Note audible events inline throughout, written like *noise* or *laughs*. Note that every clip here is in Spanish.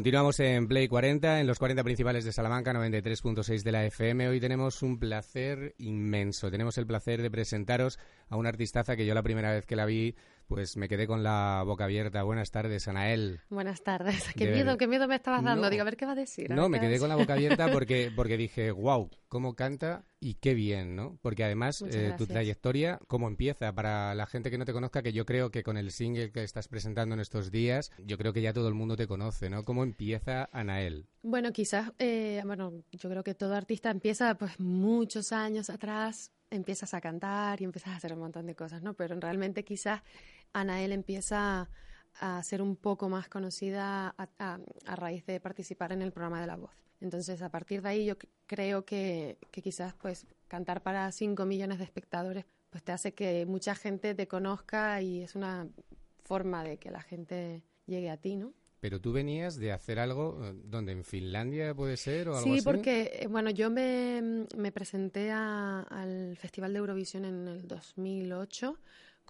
Continuamos en Play 40, en los 40 principales de Salamanca, 93.6 de la FM. Hoy tenemos un placer inmenso. Tenemos el placer de presentaros a una artistaza que yo la primera vez que la vi, pues me quedé con la boca abierta. Buenas tardes, Anael. Buenas tardes. Qué De miedo, qué miedo me estabas dando. No. Digo, a ver qué va a decir. a No, me quedé con la boca abierta *laughs* porque, porque dije, wow, cómo canta y qué bien, ¿no? Porque además eh, tu trayectoria, cómo empieza, para la gente que no te conozca, que yo creo que con el single que estás presentando en estos días, yo creo que ya todo el mundo te conoce, ¿no? ¿Cómo empieza Anael? Bueno, quizás, eh, bueno, yo creo que todo artista empieza pues muchos años atrás, empiezas a cantar y empiezas a hacer un montón de cosas, ¿no? Pero realmente quizás Anael empieza a ser un poco más conocida a, a- a raíz de participar en el programa de La Voz. Entonces, a partir de ahí yo creo que, que quizás pues cantar para 5 millones de espectadores pues te hace que mucha gente te conozca y es una forma de que la gente llegue a ti, ¿no? Pero tú venías de hacer algo eh, donde en Finlandia puede ser o algo Sí, así. porque, eh, bueno, yo me, me presenté a- al Festival de Eurovisión en el 2008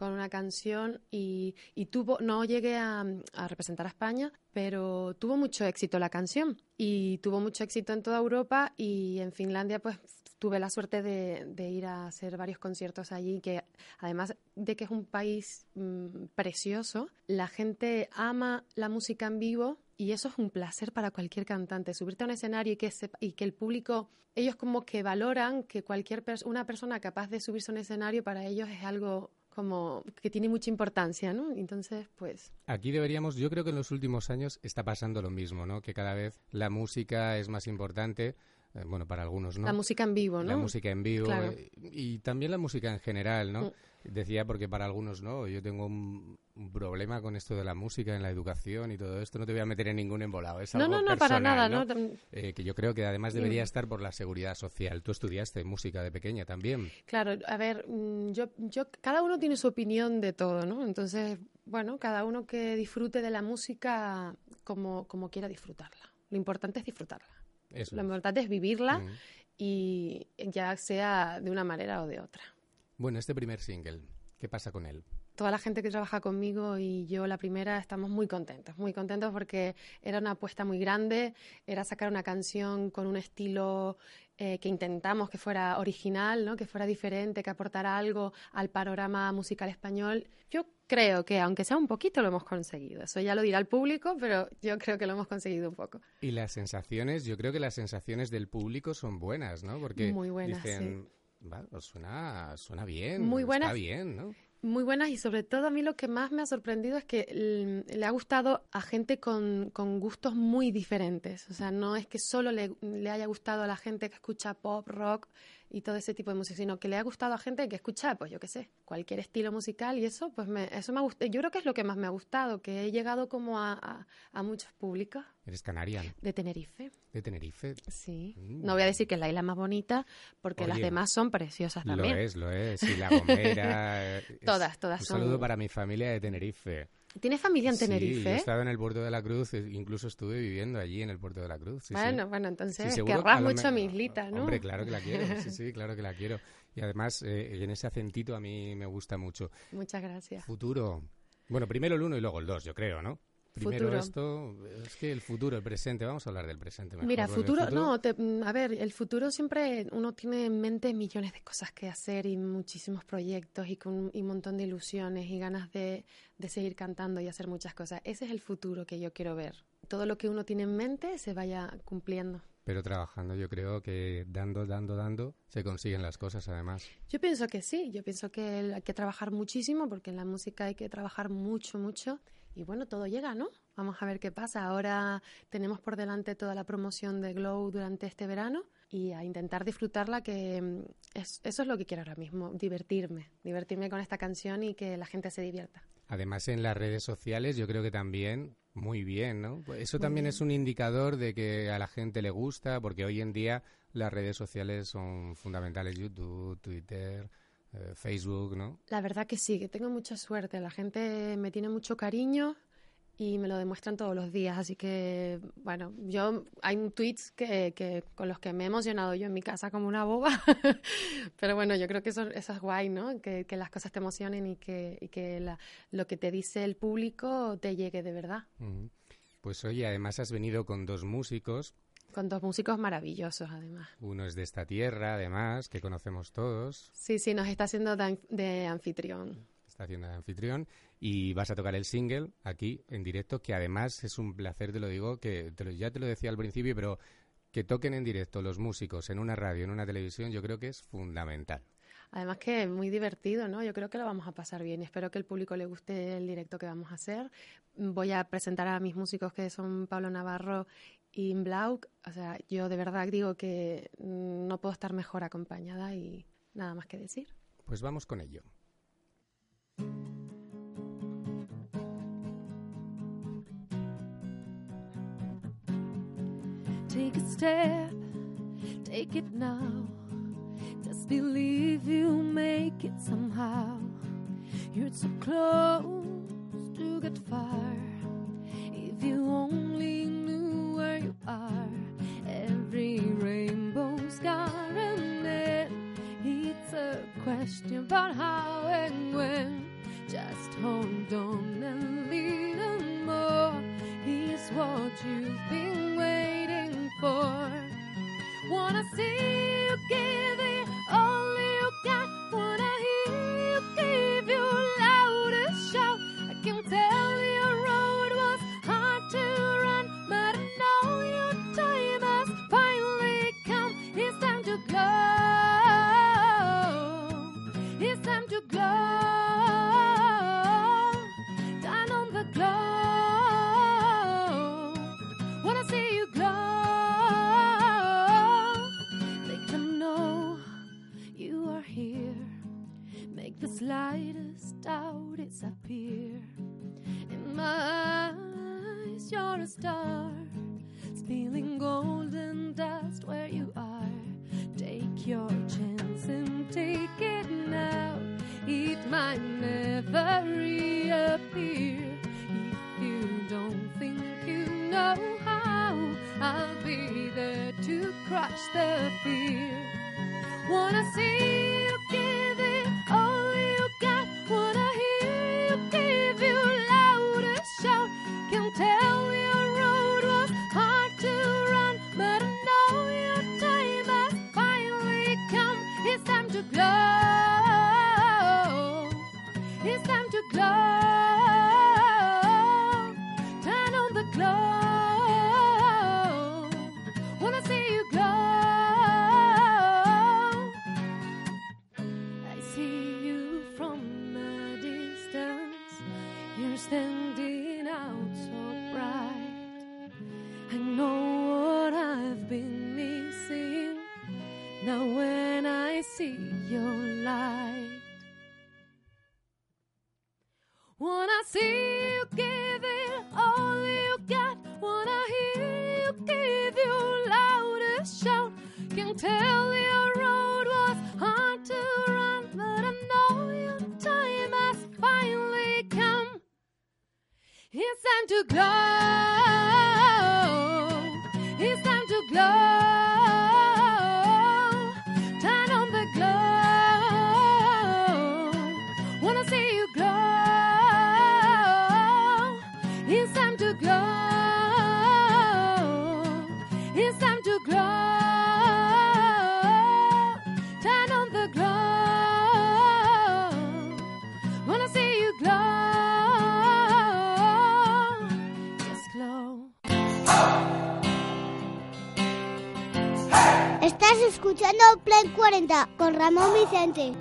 con una canción y, y tuvo, no llegué a, a representar a España, pero tuvo mucho éxito la canción y tuvo mucho éxito en toda Europa y en Finlandia pues tuve la suerte de, de ir a hacer varios conciertos allí que además de que es un país mm, precioso, la gente ama la música en vivo y eso es un placer para cualquier cantante, subirte a un escenario y que, sepa- y que el público, ellos como que valoran que cualquier pers- una persona capaz de subirse a un escenario para ellos es algo como que tiene mucha importancia, ¿no? Entonces, pues Aquí deberíamos, yo creo que en los últimos años está pasando lo mismo, ¿no? Que cada vez la música es más importante, eh, bueno, para algunos, ¿no? la música en vivo, ¿no? La música en vivo Claro. eh, y también la música en general, ¿no? Mm. Decía porque para algunos no, yo tengo un, un problema con esto de la música en la educación y todo esto, no te voy a meter en ningún embolado, es No, algo no, no, para nada, ¿no? ¿no? Eh, que yo creo que además debería estar por la seguridad social. Tú estudiaste música de pequeña también. Claro, a ver, mm, yo, yo, cada uno tiene su opinión de todo, ¿no? Entonces, bueno, cada uno que disfrute de la música como, como quiera disfrutarla. Lo importante es disfrutarla. Eso. Lo importante es vivirla Mm. y ya sea de una manera o de otra. Bueno, este primer single, ¿qué pasa con él? Toda la gente que trabaja conmigo y yo la primera estamos muy contentos, muy contentos porque era una apuesta muy grande, era sacar una canción con un estilo eh, que intentamos que fuera original, ¿no? que fuera diferente, que aportara algo al panorama musical español. Yo creo que, aunque sea un poquito, lo hemos conseguido. Eso ya lo dirá el público, pero yo creo que lo hemos conseguido un poco. Y las sensaciones, yo creo que las sensaciones del público son buenas, ¿no? Porque Muy buenas, dicen, "Va, pues suena, suena bien, Muy está buenas. bien, ¿no? Muy buenas y sobre todo a mí lo que más me ha sorprendido es que le ha gustado a gente con, con gustos muy diferentes. O sea, no es que solo le, le haya gustado a la gente que escucha pop, rock y todo ese tipo de música, sino que le ha gustado a gente que escucha, pues yo qué sé, cualquier estilo musical y eso, pues me, eso me ha gustado. Yo creo que es lo que más me ha gustado, que he llegado como a, a- a muchos públicos Eres canaria, de Tenerife. de Tenerife. Sí. Mm. No voy a decir que es la isla más bonita, porque las demás son preciosas también. Lo es, lo es. Y La Gomera. *laughs* eh, es- Todas, todas Un son- saludo para mi familia de Tenerife. ¿Tienes familia en Sí, yo he Tenerife? estado en el puerto de la Cruz, eh, incluso estuve viviendo allí en el puerto de la Cruz. sí, sí. bueno, bueno, entonces Sí, querrás a mucho a mi islita, ¿no? Hombre, claro que la quiero. Sí, *laughs* sí, claro que la quiero. Y además, eh, en ese acentito a mí me gusta mucho. Muchas gracias. Futuro. Bueno, primero el uno y luego el dos, yo creo, ¿no? Primero Futuro. esto, es que el futuro, el presente, vamos a hablar del presente mejor. Mira, el futuro, no, te- mm, a ver, el futuro siempre uno tiene en mente millones de cosas que hacer y muchísimos proyectos y con y un montón de ilusiones y ganas de, de seguir cantando y hacer muchas cosas. Ese es el futuro que yo quiero ver. Todo lo que uno tiene en mente se vaya cumpliendo. Pero trabajando, yo creo que dando, dando, dando, se consiguen las cosas, además. Yo pienso que sí, yo pienso que hay que trabajar muchísimo porque en la música hay que trabajar mucho, mucho. Y bueno, todo llega, ¿no? Vamos a ver qué pasa. Ahora tenemos por delante toda la promoción de Glow durante este verano y a intentar disfrutarla, que mm, es- eso es lo que quiero ahora mismo, divertirme, divertirme con esta canción y que la gente se divierta. Además, en las redes sociales, yo creo que también muy bien, ¿no? Eso Muy también bien. es un indicador de que a la gente le gusta, porque hoy en día las redes sociales son fundamentales. YouTube, Twitter, eh, Facebook, ¿no? La verdad que sí, que tengo mucha suerte. La gente me tiene mucho cariño y me lo demuestran todos los días. Así que, bueno, yo hay tweets que, que con los que me he emocionado yo en mi casa como una boba. *laughs* Pero bueno, yo creo que eso, eso es guay, ¿no? Que, que las cosas te emocionen y que, y que la- lo que te dice el público te llegue de verdad. Pues oye, además has venido con dos músicos. Con dos músicos maravillosos, además. Uno es de esta tierra, además, que conocemos todos. Sí, sí, nos está haciendo de, an- de anfitrión. Está haciendo de anfitrión. Y vas a tocar el single aquí, en directo, que además es un placer, te lo digo, que te lo- ya te lo decía al principio, pero que toquen en directo los músicos en una radio, en una televisión, yo creo que es fundamental. Además que es muy divertido, ¿no? Yo creo que lo vamos a pasar bien. Espero que el público le guste el directo que vamos a hacer. Voy a presentar a mis músicos que son Pablo Navarro y Blauk. O sea, yo de verdad digo que mm, no puedo estar mejor acompañada y nada más que decir. Pues vamos con ello. Take a step, take it now. Just believe you'll make it somehow. You're so close to get far. What you've been waiting for. Wanna see you give it disappear. In my eyes, you're a star. Spilling golden dust where you are. Take your chance and take it now. It might never reappear. If you don't think you know how, I'll be there to crush the fear. Wanna see see your light. When I see you give it all you got. when I hear you give your loudest shout. Can tell your road was hard to run, but I know your time has finally come. It's time to glow. It's time to glow. Estás escuchando Play 40 con Ramón Vicente.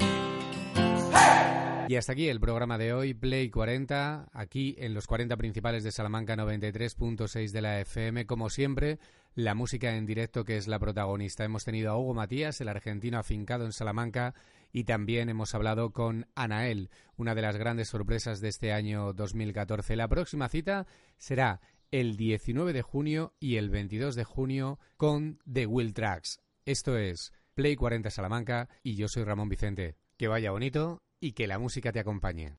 Y hasta aquí el programa de hoy, Play 40, aquí en los 40 principales de Salamanca 93.6 de la FM. Como siempre, la música en directo que es la protagonista. Hemos tenido a Hugo Matías, el argentino afincado en Salamanca, y también hemos hablado con Anael, una de las grandes sorpresas de este año 2014. La próxima cita será el 19 de junio y el 22 de junio con The Will Tracks. Esto es Play 40 Salamanca y yo soy Ramón Vicente. Que vaya bonito y que la música te acompañe.